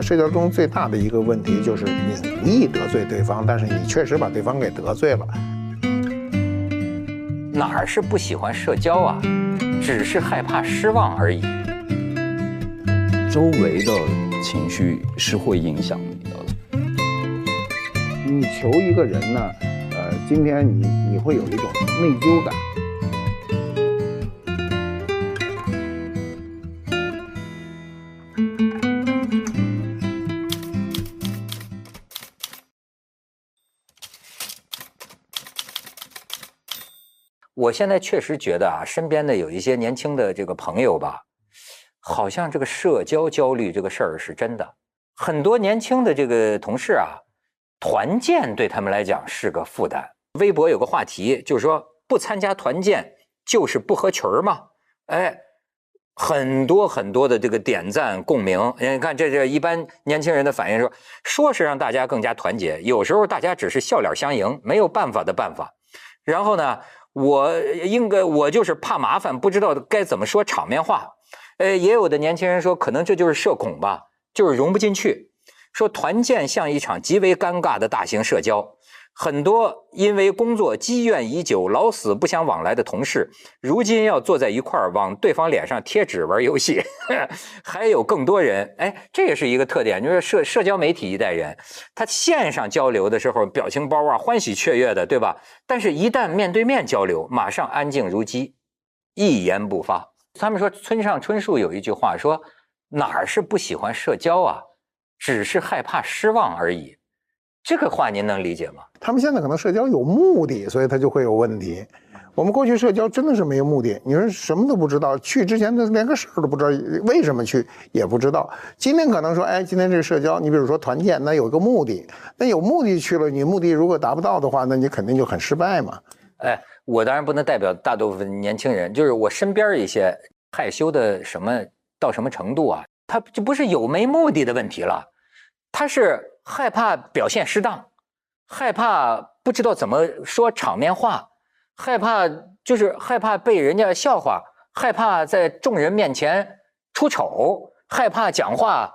社交中最大的一个问题就是你无意得罪对方，但是你确实把对方给得罪了。哪儿是不喜欢社交啊？只是害怕失望而已。周围的情绪是会影响你的。你求一个人呢，呃，今天你你会有一种内疚感。我现在确实觉得啊，身边的有一些年轻的这个朋友吧，好像这个社交焦虑这个事儿是真的。很多年轻的这个同事啊，团建对他们来讲是个负担。微博有个话题，就是说不参加团建就是不合群儿嘛。哎，很多很多的这个点赞共鸣。你看这这一般年轻人的反应说，说是让大家更加团结，有时候大家只是笑脸相迎，没有办法的办法。然后呢？我应该，我就是怕麻烦，不知道该怎么说场面话。呃，也有的年轻人说，可能这就是社恐吧，就是融不进去。说团建像一场极为尴尬的大型社交。很多因为工作积怨已久、老死不相往来的同事，如今要坐在一块儿往对方脸上贴纸玩游戏。还有更多人，哎，这也是一个特点，就是社社交媒体一代人，他线上交流的时候表情包啊，欢喜雀跃的，对吧？但是，一旦面对面交流，马上安静如鸡，一言不发。他们说，村上春树有一句话说：“哪儿是不喜欢社交啊？只是害怕失望而已。”这个话您能理解吗？他们现在可能社交有目的，所以他就会有问题。我们过去社交真的是没有目的，你说什么都不知道，去之前他连个事儿都不知道，为什么去也不知道。今天可能说，哎，今天这个社交，你比如说团建，那有个目的，那有目的去了，你目的如果达不到的话，那你肯定就很失败嘛。哎，我当然不能代表大部分年轻人，就是我身边一些害羞的什么到什么程度啊，他就不是有没目的的问题了，他是。害怕表现失当，害怕不知道怎么说场面话，害怕就是害怕被人家笑话，害怕在众人面前出丑，害怕讲话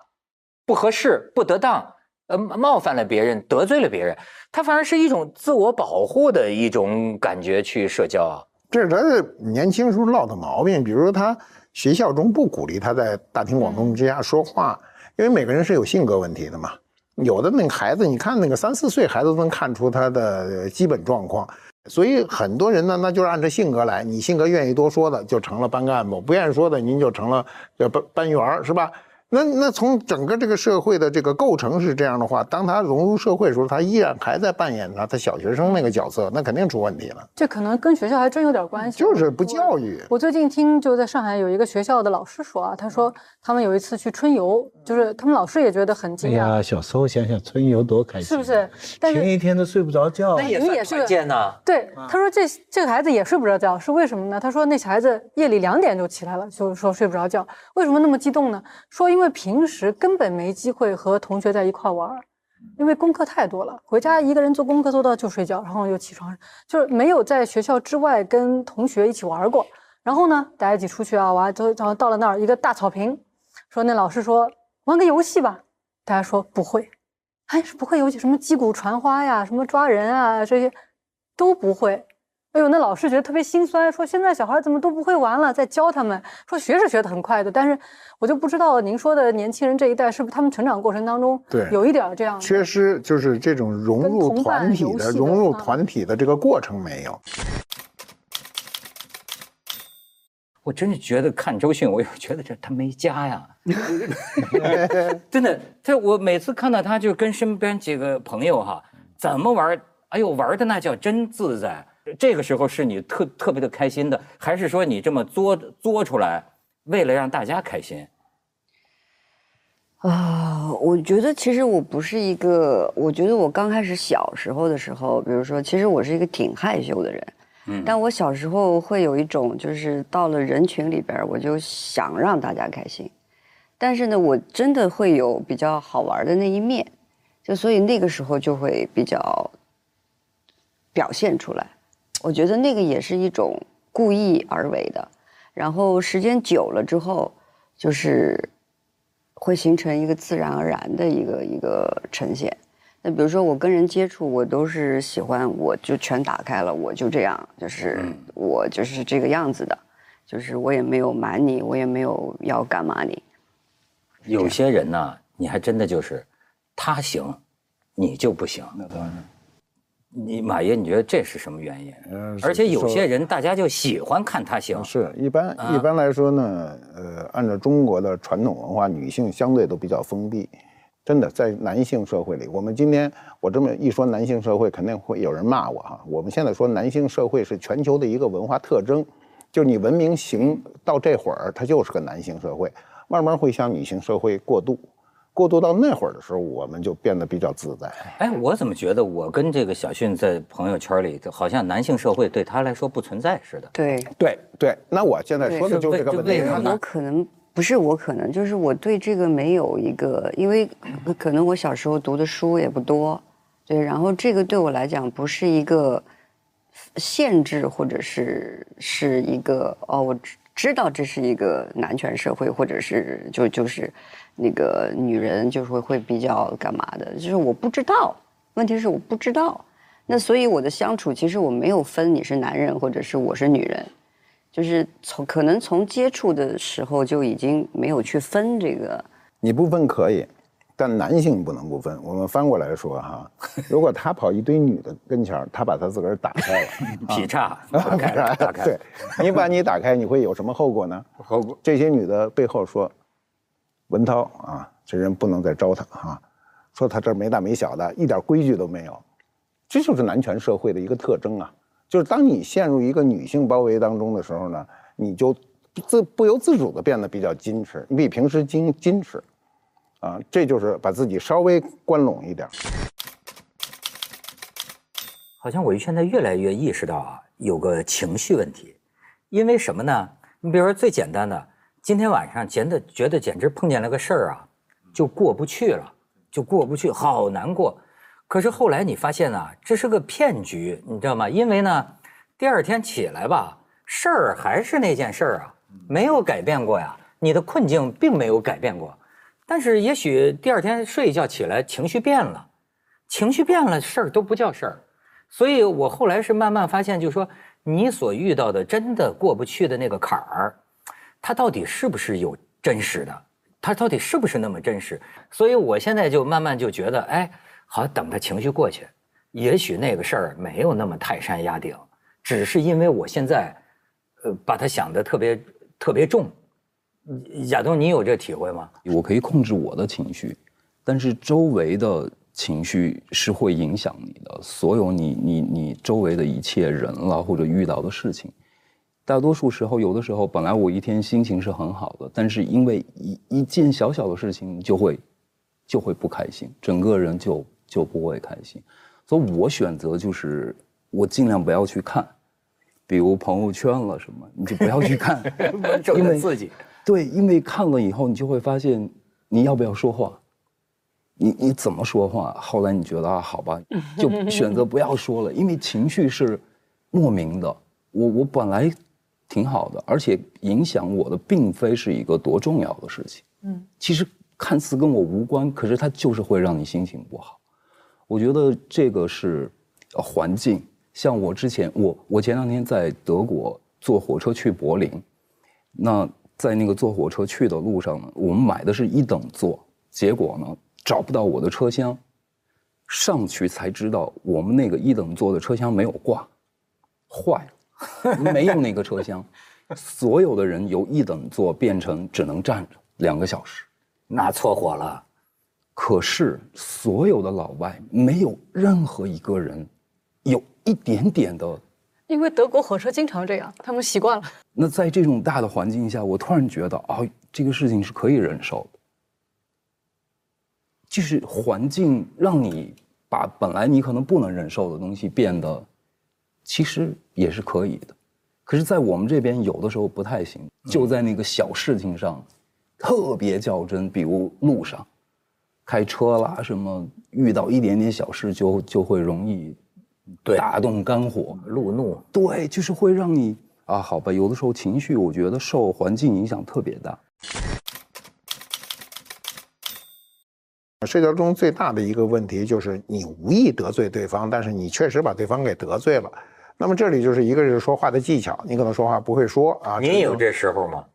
不合适、不得当，呃，冒犯了别人，得罪了别人，他反而是一种自我保护的一种感觉去社交啊。这是他年轻时候落的毛病，比如说他学校中不鼓励他在大庭广众之下说话，因为每个人是有性格问题的嘛。有的那个孩子，你看那个三四岁孩子都能看出他的基本状况，所以很多人呢，那就是按照性格来。你性格愿意多说的，就成了班干部；不愿意说的，您就成了叫班班员是吧？那那从整个这个社会的这个构成是这样的话，当他融入社会的时候，他依然还在扮演他他小学生那个角色，那肯定出问题了。这可能跟学校还真有点关系，就是不教育。我最近听就在上海有一个学校的老师说啊，他说他们有一次去春游，就是他们老师也觉得很惊讶。哎呀，小时候想想春游多开心，是不是？前一天都睡不着觉，那也算团建呢。对，他说这这个孩子也睡不着觉，是为什么呢？他说那小孩子夜里两点就起来了，就是说睡不着觉。为什么那么激动呢？说因为平时。根本没机会和同学在一块玩，因为功课太多了，回家一个人做功课做到就睡觉，然后又起床，就是没有在学校之外跟同学一起玩过。然后呢，大家一起出去啊玩，都然后到了那儿一个大草坪，说那老师说玩个游戏吧，大家说不会，哎是不会游戏，什么击鼓传花呀，什么抓人啊这些都不会。哎呦，那老师觉得特别心酸，说现在小孩怎么都不会玩了，在教他们。说学是学得很快的，但是我就不知道您说的年轻人这一代是不是他们成长过程当中对有一点这样缺失，就是这种融入团体的融入团体的这个过程没有。我真是觉得看周迅，我又 觉得这他没家呀 真的。他我每次看到他，就跟身边几个朋友哈，怎么玩？哎呦，玩的那叫真自在。这个时候是你特特别的开心的，还是说你这么作作出来，为了让大家开心？啊，我觉得其实我不是一个，我觉得我刚开始小时候的时候，比如说，其实我是一个挺害羞的人，但我小时候会有一种，就是到了人群里边，我就想让大家开心，但是呢，我真的会有比较好玩的那一面，就所以那个时候就会比较表现出来。我觉得那个也是一种故意而为的，然后时间久了之后，就是会形成一个自然而然的一个一个呈现。那比如说我跟人接触，我都是喜欢我就全打开了，我就这样，就是我就是这个样子的，就是我也没有瞒你，我也没有要干嘛你。有些人呢，你还真的就是他行，你就不行。那当然，你马爷，你觉得这是什么原因？呃而且有些人大家就喜欢看他行，是一般啊一般来说呢，呃，按照中国的传统文化，女性相对都比较封闭。真的，在男性社会里，我们今天我这么一说，男性社会肯定会有人骂我哈。我们现在说男性社会是全球的一个文化特征，就是你文明行到这会儿，它就是个男性社会，慢慢会向女性社会过渡，过渡到那会儿的时候，我们就变得比较自在。哎，我怎么觉得我跟这个小迅在朋友圈里，好像男性社会对他来说不存在似的。对，对对，那我现在说的就是这个问题为什么。我可能不是我可能，就是我对这个没有一个，因为可能我小时候读的书也不多，对，然后这个对我来讲不是一个限制，或者是是一个哦，我知道这是一个男权社会，或者是就就是那个女人就是会会比较干嘛的，就是我不知道，问题是我不知道，那所以我的相处其实我没有分你是男人或者是我是女人。就是从可能从接触的时候就已经没有去分这个，你不分可以，但男性不能不分。我们翻过来说哈，如果他跑一堆女的跟前儿，他把他自个儿打开了，劈叉打开了，打开。对，你把你打开，你会有什么后果呢？后果这些女的背后说，文涛啊，这人不能再招他啊，说他这没大没小的，一点规矩都没有，这就是男权社会的一个特征啊。就是当你陷入一个女性包围当中的时候呢，你就自不由自主的变得比较矜持，你比平时矜矜持，啊，这就是把自己稍微关拢一点。好像我现在越来越意识到啊，有个情绪问题，因为什么呢？你比如说最简单的，今天晚上觉得觉得简直碰见了个事儿啊，就过不去了，就过不去，好难过。可是后来你发现啊，这是个骗局，你知道吗？因为呢，第二天起来吧，事儿还是那件事儿啊，没有改变过呀，你的困境并没有改变过。但是也许第二天睡一觉起来，情绪变了，情绪变了，事儿都不叫事儿。所以我后来是慢慢发现，就是说你所遇到的真的过不去的那个坎儿，它到底是不是有真实的？它到底是不是那么真实？所以我现在就慢慢就觉得，哎，好，等他情绪过去，也许那个事儿没有那么泰山压顶，只是因为我现在，呃，把它想的特别特别重。亚东，你有这体会吗？我可以控制我的情绪，但是周围的情绪是会影响你的。所有你你你周围的一切人了，或者遇到的事情，大多数时候，有的时候本来我一天心情是很好的，但是因为一一件小小的事情就会就会不开心，整个人就就不会开心。所以我选择就是我尽量不要去看，比如朋友圈了什么，你就不要去看，因为是自己。对，因为看了以后，你就会发现你要不要说话，你你怎么说话？后来你觉得啊，好吧，就选择不要说了，因为情绪是莫名的。我我本来挺好的，而且影响我的并非是一个多重要的事情。嗯，其实看似跟我无关，可是它就是会让你心情不好。我觉得这个是环境。像我之前，我我前两天在德国坐火车去柏林，那在那个坐火车去的路上呢，我们买的是一等座，结果呢找不到我的车厢，上去才知道我们那个一等座的车厢没有挂，坏了，没有那个车厢，所有的人由一等座变成只能站着两个小时。那错火了。可是所有的老外没有任何一个人有一点点的。因为德国火车经常这样，他们习惯了。那在这种大的环境下，我突然觉得啊，这个事情是可以忍受的。就是环境让你把本来你可能不能忍受的东西变得，其实也是可以的。可是，在我们这边有的时候不太行，就在那个小事情上特别较真，比如路上开车啦，什么遇到一点点小事就就会容易对打动肝火，路怒。对，就是会让你啊，好吧，有的时候情绪，我觉得受环境影响特别大。社交中最大的一个问题就是你无意得罪对方，但是你确实把对方给得罪了。那么这里就是一个是说话的技巧，你可能说话不会说啊。您有这时候吗？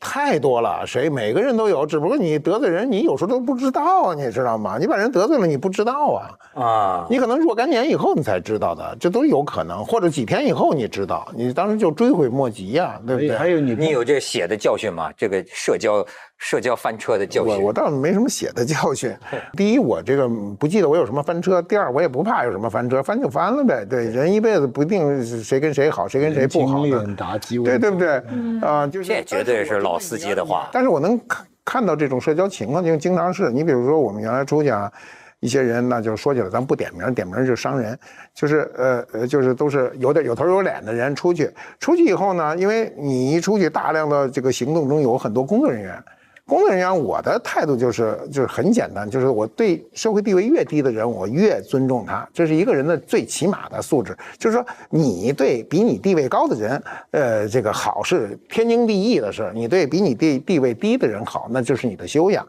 太多了，谁每个人都有，只不过你得罪人，你有时候都不知道，你知道吗？你把人得罪了，你不知道啊，啊，你可能若干年以后你才知道的，这都有可能，或者几天以后你知道，你当时就追悔莫及呀、对不对？还有你你有这血的教训吗？这个社交社交翻车的教训。我我倒没什么血的教训。第一，我这个不记得我有什么翻车；第二，我也不怕有什么翻车，翻就翻了呗。对，人一辈子不一定谁跟谁好，谁跟谁不好的，经历很大机会，对对不对？啊，就是这绝对是老司机的话。但是我能看看到这种社交情况，就经常是你比如说我们原来出去啊，一些人那就说起来，咱不点名，点名就伤人，就是呃呃，就是都是有点有头有脸的人出去，出去以后呢，因为你一出去，大量的这个行动中有很多工作人员。工作人员，我的态度就是就是很简单，就是我对社会地位越低的人，我越尊重他，这是一个人的最起码的素质。就是说，你对比你地位高的人，呃，这个好是天经地义的事；你对比你地地位低的人好，那就是你的修养。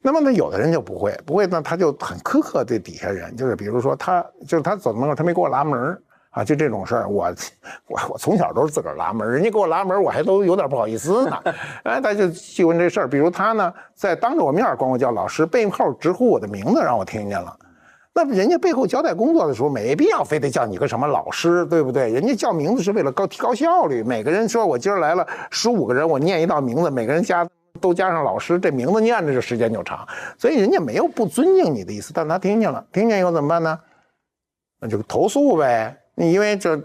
那么呢，有的人就不会，不会呢，他就很苛刻对底下人，就是比如说他，就是他走门口，他没给我拉门儿啊，就这种事儿，我我我从小都是自个儿拉门，人家给我拉门，我还都有点不好意思呢。哎，他就细问这事儿，比如他呢，在当着我面管我叫老师，背后直呼我的名字，让我听见了。那人家背后交代工作的时候，没必要非得叫你个什么老师，对不对？人家叫名字是为了高提高效率。每个人说我今儿来了十五个人，我念一道名字，每个人加都加上老师，这名字念着这时间就长。所以人家没有不尊敬你的意思，但他听见了，听见以后怎么办呢？那就投诉呗。你因为这。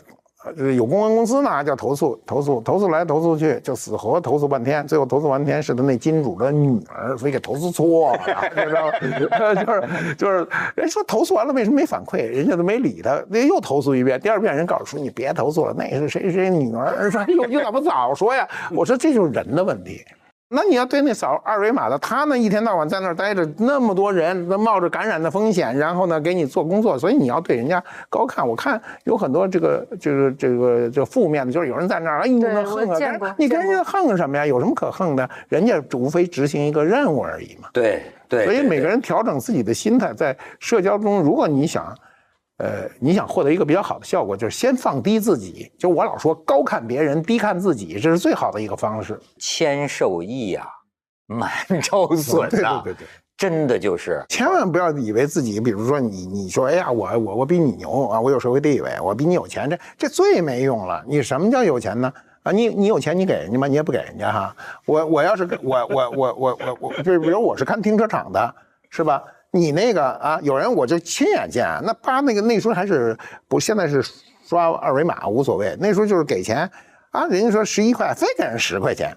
呃，有公关公司呢，叫投诉，投诉，投诉来投诉去，就死活投诉半天，最后投诉半天是他那金主的女儿，所以给投诉错了，知道吗？就是就是，人说投诉完了为什么没反馈？人家都没理他，那又投诉一遍，第二遍人告诉说你别投诉了，那是谁谁女儿，说哎呦你怎么早说呀？我说这就是人的问题。那你要对那扫二维码的，他呢一天到晚在那儿待着，那么多人，那冒着感染的风险，然后呢给你做工作，所以你要对人家高看。我看有很多这个这个这个这负面的，就是有人在那儿，哎呦那横啊，你跟人家横什么呀？有什么可横的？人家无非执行一个任务而已嘛。对对。所以每个人调整自己的心态，在社交中，如果你想。呃，你想获得一个比较好的效果，就是先放低自己。就我老说，高看别人，低看自己，这是最好的一个方式。谦受益呀，满 招损呐。对对对对，真的就是，千万不要以为自己，比如说你，你说，哎呀，我我我比你牛啊，我有社会地位，我比你有钱，这这最没用了。你什么叫有钱呢？啊，你你有钱，你给人家吗？你也不给人家哈。我我要是我我我我我我，就比如我是看停车场的，是吧？你那个啊，有人我就亲眼见，那他那个那时候还是不，现在是刷二维码无所谓，那时候就是给钱啊，人家说十一块，非给人十块钱，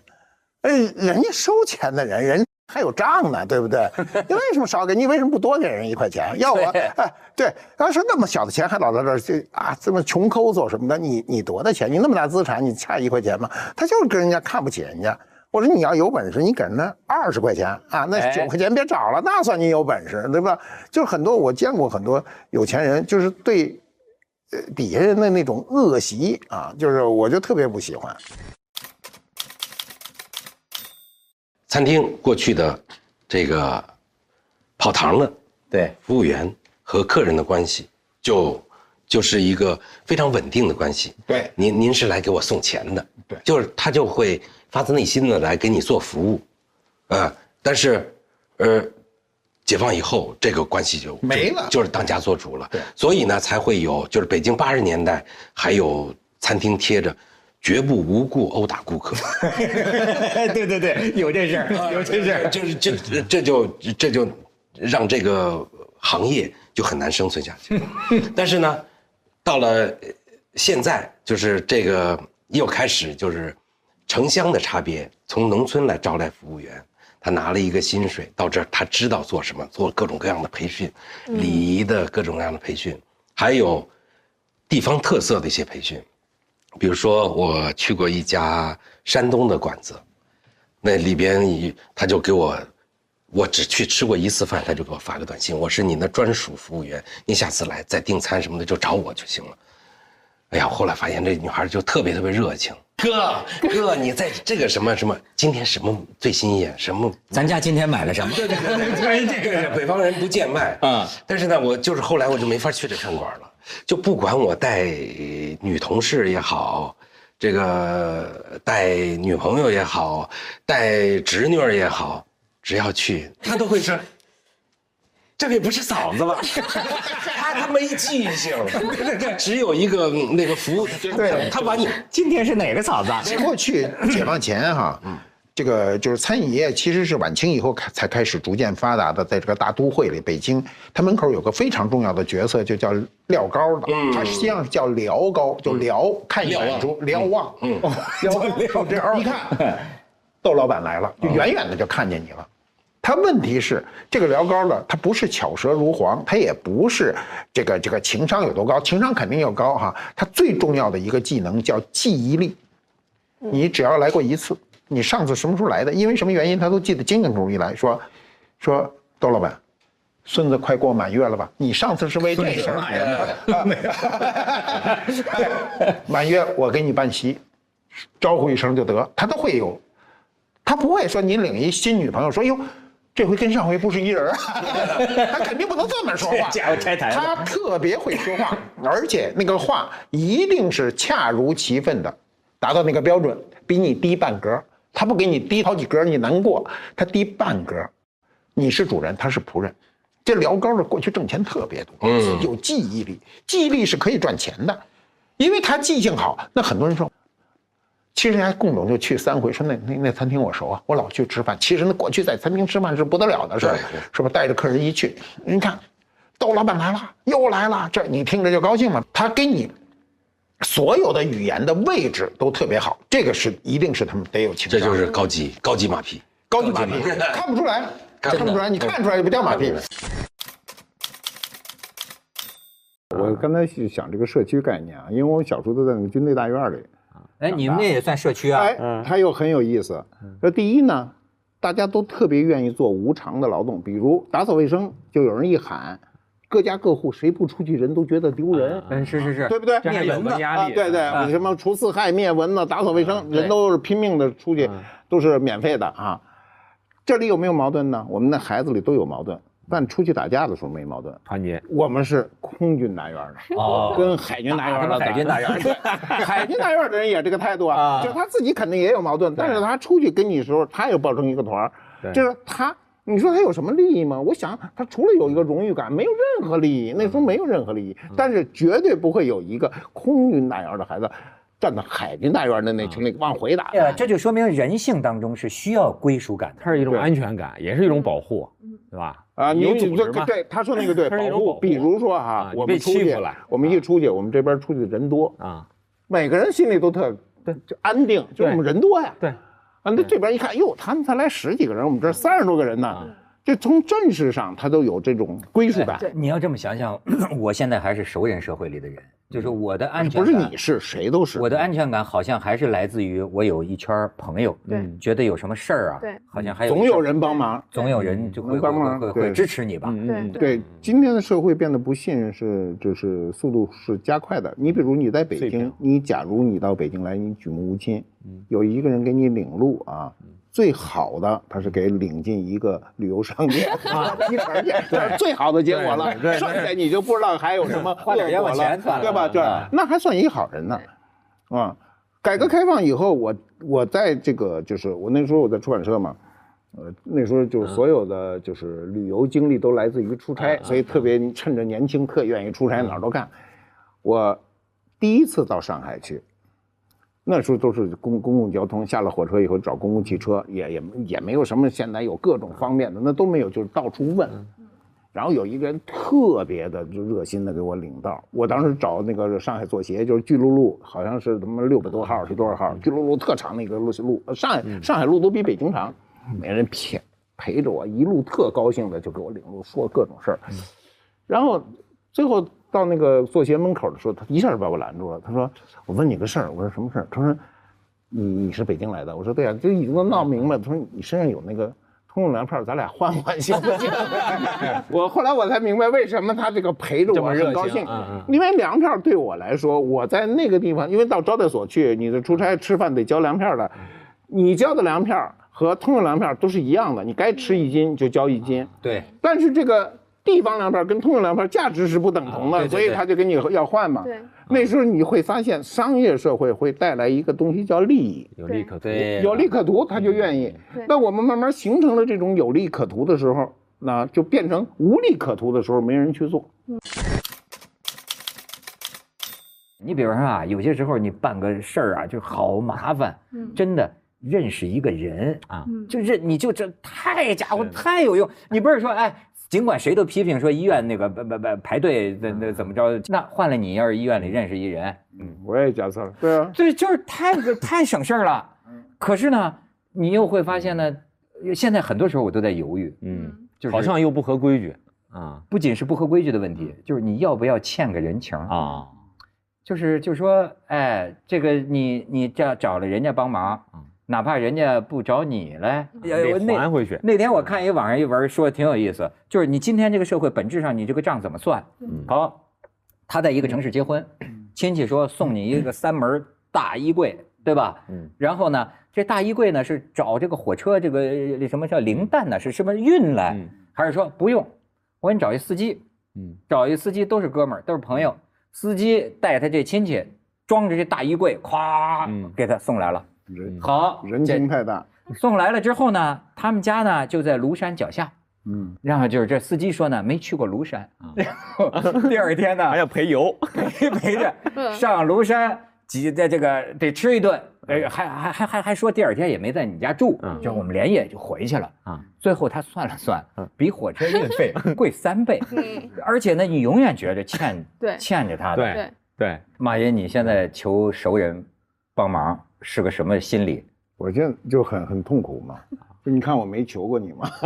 哎，人家收钱的人，人还有账呢，对不对？你为什么少给？你为什么不多给人一块钱？要我哎，对，要是那么小的钱还老在这儿就啊这么穷抠搜什么的，你你多大钱？你那么大资产，你差一块钱吗？他就是跟人家看不起人家。我说你要有本事，你给人家二十块钱啊，那九块钱别找了，那算你有本事，对吧？就是很多我见过很多有钱人，就是对，呃底下人的那种恶习啊，就是我就特别不喜欢。餐厅过去的这个跑堂的对服务员和客人的关系，就就是一个非常稳定的关系。对您您是来给我送钱的，对就是他就会发自内心的来给你做服务，啊，但是，呃，解放以后这个关系就没了就就是当家做主了。对所以呢才会有，就是北京八十年代还有餐厅贴着。绝不无故殴打顾客，对对对，有这事儿，有这事儿。就是这这就这就让这个行业就很难生存下去。但是呢，到了呃现在，就是这个又开始就是城乡的差别，从农村来招来服务员，他拿了一个薪水到这儿，他知道做什么，做各种各样的培训，礼仪的各种各样的培训，还有地方特色的一些培训。比如说，我去过一家山东的馆子，那里边一他就给我，我只去吃过一次饭，他就给我发个短信，我是你的专属服务员，你下次来再订餐什么的就找我就行了。哎呀，后来发现这女孩就特别特别热情。哥哥，你在这个什么什么，今天什么最新鲜？什么？咱家今天买了什么？对对对对，这个北方人不见外啊。但是呢，我就是后来我就没法去这餐馆了，就不管我带女同事也好，这个带女朋友也好，带侄女儿也好，只要去，他都会说。这也不是嫂子吧？他他没记性，只有一个那个服务，对。他把你今天是哪个嫂子？啊？过去解放前哈，这个就是餐饮业其实是晚清以后开才开始逐渐发达的，在这个大都会里，北京，它门口有个非常重要的角色，就叫廖高的，它实际上是叫辽高，就辽看远处瞭望，嗯，瞭望，一看，窦老板来了，就远远的就看见你了。他问题是这个聊高呢，他不是巧舌如簧，他也不是这个这个情商有多高，情商肯定要高哈。他最重要的一个技能叫记忆力，你只要来过一次，你上次什么时候来的，因为什么原因，他都记得清清楚楚。一来说，说窦老板，孙子快过满月了吧？你上次是为这事儿来的。满月我给你办席，招呼一声就得，他都会有，他不会说你领一新女朋友说哟。这回跟上回不是一人啊，他肯定不能这么说话。家伙拆台他特别会说话，而且那个话一定是恰如其分的，达到那个标准，比你低半格。他不给你低好几格，你难过。他低半格，你是主人，他是仆人。这聊高的过去挣钱特别多，嗯，有记忆力，记忆力是可以赚钱的，因为他记性好。那很多人说。其实人家共总就去三回，说那那那餐厅我熟啊，我老去吃饭。其实那过去在餐厅吃饭是不得了的事儿，是吧？带着客人一去，你看，窦老板来了，又来了，这你听着就高兴嘛。他给你所有的语言的位置都特别好，这个是一定是他们得有情商。这就是高级高级马屁，高级马屁看不出来，看不出来，你看出来就不叫马屁。我刚才想这个社区概念啊，因为我小时候都在那个军队大院里。哎，你们那也算社区啊？哎，它又很有意思。说第一呢，大家都特别愿意做无偿的劳动，比如打扫卫生，就有人一喊，各家各户谁不出去，人都觉得丢人。嗯，是是是，对不对？灭蚊子啊，对对，什么除四害、灭蚊子、打扫卫生，人都是拼命的出去，都是免费的啊。这里有没有矛盾呢？我们的孩子里都有矛盾。但出去打架的时候没矛盾，团结。我们是空军大院的，哦，跟海军大院的，海军大院的，海军大院的人也这个态度啊，就他自己肯定也有矛盾，但是他出去跟你时候，他也抱成一个团儿，就是他，你说他有什么利益吗？我想他除了有一个荣誉感，没有任何利益。那时候没有任何利益，但是绝对不会有一个空军大院的孩子。站在海军大院的那群里往回打，对这就说明人性当中是需要归属感，它是一种安全感，也是一种保护，对吧？啊，有组织对他说那个对 保护，比如说哈，我们出去，我们一出去，我们这边出去的人多啊，每个人心里都特对，就安定，就我们人多呀，对，啊，那这边一看，哟，他们才来十几个人，我们这三十多个人呢。就从阵势上，他都有这种归属感。你要这么想想，我现在还是熟人社会里的人，就是我的安全感不是你是谁都是。我的安全感好像还是来自于我有一圈朋友，对，觉得有什么事儿啊，对，好像还有总有人帮忙，总有人就会帮忙，会会支持你吧。对。对，今天的社会变得不信任是就是速度是加快的。你比如你在北京，你假如你到北京来，你举目无亲，有一个人给你领路啊。最好的，他是给领进一个旅游商店 啊，提成去，这是最好的结果了。剩下你就不知道还有什么 花点冤枉钱，对吧？对，那还算一好人呢。啊，改革开放以后，我我在这个就是我那时候我在出版社嘛，呃，那时候就是所有的就是旅游经历都来自于出差，所以特别趁着年轻，特愿意出差，哪儿都干。我第一次到上海去。那时候都是公公共交通，下了火车以后找公共汽车，也也也没有什么现在有各种方便的，那都没有，就是到处问。然后有一个人特别的就热心的给我领道，我当时找那个上海做鞋，就是巨鹿路，好像是他妈六百多号是多少号？巨鹿路特长那个路路，上海上海路都比北京长，没人骗，陪着我一路特高兴的就给我领路，说各种事儿。然后最后。到那个做鞋门口的时候，他一下就把我拦住了。他说：“我问你个事儿。”我说：“什么事儿？”他说：“你你是北京来的？”我说：“对呀，这已经都闹明白了。”他说：“你身上有那个通用粮票，咱俩换换行不行？我后来我才明白为什么他这个陪着我很高兴因为粮票对我来说，我在那个地方，因为到招待所去，你的出差吃饭得交粮票的，你交的粮票和通用粮票都是一样的，你该吃一斤就交一斤。对，但是这个地方粮票跟通用粮票价值是不等同的，啊对对所以他就跟你要换嘛。对，那时候你会发现，商业社会会带来一个东西叫利益，有利可图。对，有利可图，他就愿意对。那我们慢慢形成了这种有利可图的时候，那就变成无利可图的时候，没人去做。你比如说啊，有些时候你办个事儿啊，就好麻烦，嗯真的。认识一个人啊嗯就认你就这太家伙太有用。你不是说哎，尽管谁都批评说医院那个不不不排队那那怎么着，那换了你要是医院里认识一人，嗯，我也假设了。对啊，对就是太太省事儿了。可是呢，你又会发现呢，现在很多时候我都在犹豫，嗯，就是好像又不合规矩。啊不仅是不合规矩的问题，就是你要不要欠个人情啊？啊，就是就是说，哎，这个你你这找了人家帮忙，哪怕人家不找你来，得那还回去。那天我看一网上一文说的挺有意思，就是你今天这个社会本质上你这个账怎么算？嗯好，他在一个城市结婚，亲戚说送你一个三门大衣柜，对吧？嗯然后呢，这大衣柜呢是找这个火车这个呃什么叫零蛋呢？是什么运来，嗯还是说不用？我给你找一司机，嗯找一司机都是哥们儿，都是朋友，司机带他这亲戚，装着这大衣柜，咵嗯给他送来了。人好，人心太大。送来了之后呢，他们家呢就在庐山脚下。嗯，然后就是这司机说呢，没去过庐山，然后第二天呢还要陪游。陪陪着 上庐山，几在这个得吃一顿，哎，还还还还还说第二天也没在你家住，嗯就我们连夜就回去了啊。最后他算了算嗯，比火车运费 贵三倍，而且呢，你永远觉着欠对欠着他的。对对，对，马爷，你现在求熟人帮忙是个什么心理？我现在就很很痛苦嘛。就你看我没求过你吗？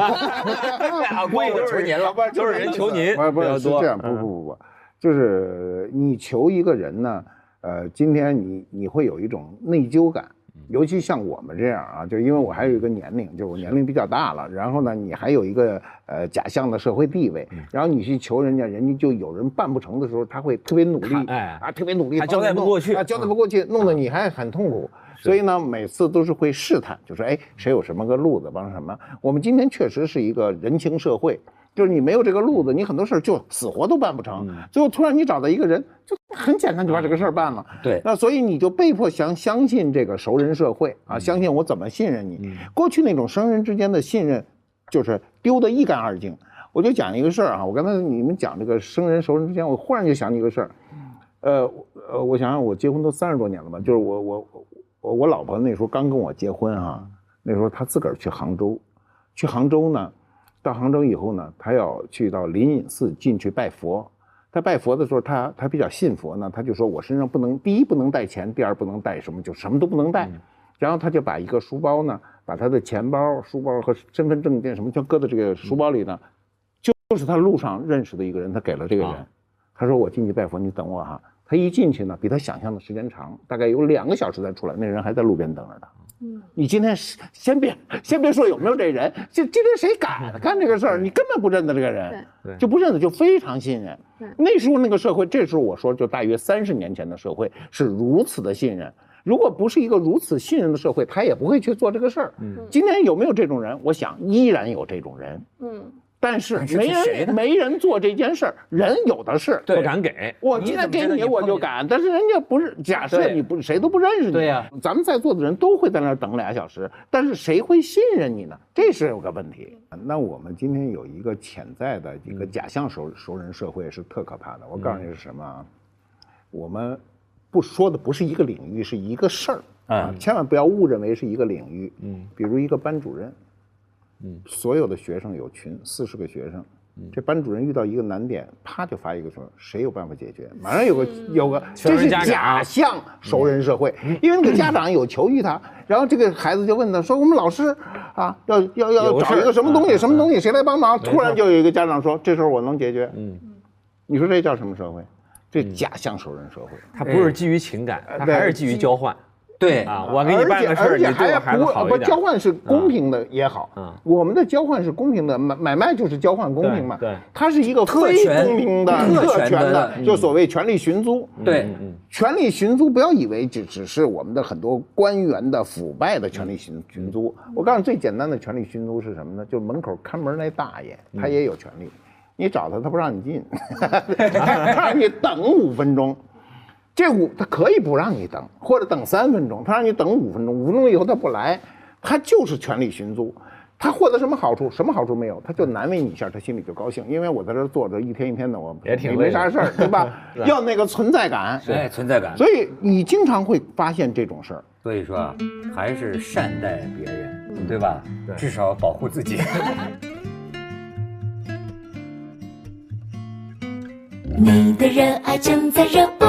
啊，光我求您了，都是人求您不是不是是这样，不嗯不不不，就是你求一个人呢，呃，今天你你会有一种内疚感，尤其像我们这样啊，就因为我还有一个年龄，就我年龄比较大了，然后呢，你还有一个呃假象的社会地位，然后你去求人家，人家就有人办不成的时候，他会特别努力，哎啊，特别努力，还交代不过去啊，交代不过去，弄得你还很痛苦。所以呢，每次都是会试探，就说哎，谁有什么个路子帮什么。我们今天确实是一个人情社会，就是你没有这个路子，你很多事儿就死活都办不成。最后突然你找到一个人，就很简单就把这个事儿办了。对那所以你就被迫相相信这个熟人社会啊，相信我怎么信任你。过去那种生人之间的信任，就是丢得一干二净。我就讲一个事儿啊，我刚才你们讲这个生人熟人之间，我忽然就想起一个事儿，呃呃，我想想，我结婚都三十多年了吧，就是我我我我老婆那时候刚跟我结婚啊，那时候她自个儿去杭州，去杭州呢，到杭州以后呢，她要去到灵隐寺进去拜佛。她拜佛的时候，她她比较信佛呢，她就说我身上不能，第一不能带钱，第二不能带什么，就什么都不能带。然后她就把一个书包呢，把她的钱包、书包和身份证件什么全搁在这个书包里呢，就就是她路上认识的一个人，她给了这个人。啊他说我进去拜佛，你等我哈。他一进去呢，比他想象的时间长，大概有两个小时才出来。那人还在路边等着他。嗯，你今天先别先别说有没有这人，就今天谁敢干这个事儿？你根本不认得这个人，对就不认得，就非常信任。那时候那个社会，这时候我说就大约三十年前的社会是如此的信任。如果不是一个如此信任的社会，他也不会去做这个事儿。嗯今天有没有这种人？我想依然有这种人，嗯，但是没人没人做这件事儿，人有的是。不敢给。我今天给你我就敢，但是人家不是，假设你不谁都不认识你，对呀咱们在座的人都会在那儿等俩小时，但是谁会信任你呢？这是有个问题。那我们今天有一个潜在的一个假象熟熟人社会是特可怕的。我告诉你是什么啊？我们不说的不是一个领域，是一个事儿啊，千万不要误认为是一个领域。嗯，比如一个班主任，嗯，所有的学生有群，四十个学生。这班主任遇到一个难点，啪就发一个说，谁有办法解决？马上有个有个，这是假象熟人社会，因为那个家长有求于他，然后这个孩子就问他说：“我们老师啊，要要要找一个什么东西，啊什么东西，谁来帮忙？”突然就有一个家长说：“这时候我能解决。”嗯，你说这叫什么社会？这假象熟人社会。它不是基于情感，它还是基于交换。对啊，我给你而且办个事儿，而且你对我还孩子不不好一点。交换是公平的也好，嗯我们的交换是公平的，买买卖就是交换公平嘛，对对它是一个非特权公平的特权的就所谓权力寻租。对，嗯权力寻租，不要以为只只是我们的很多官员的腐败的权力寻寻租。我告诉你，最简单的权力寻租是什么呢？就门口看门那大爷，他也有权利，你找他，他不让你进，他让你等五分钟。这五他可以不让你等，或者等三分钟，他让你等五分钟，五分钟以后他不来，他就是权力寻租。他获得什么好处？什么好处没有？他就难为你一下，他心里就高兴，因为我在这儿坐着一天一天的，我没也挺没啥事儿，对吧？要那个存在感，哎，存在感。所以你经常会发现这种事儿。所以说啊，还是善待别人，对吧？至少保护自己。你的热爱正在热播。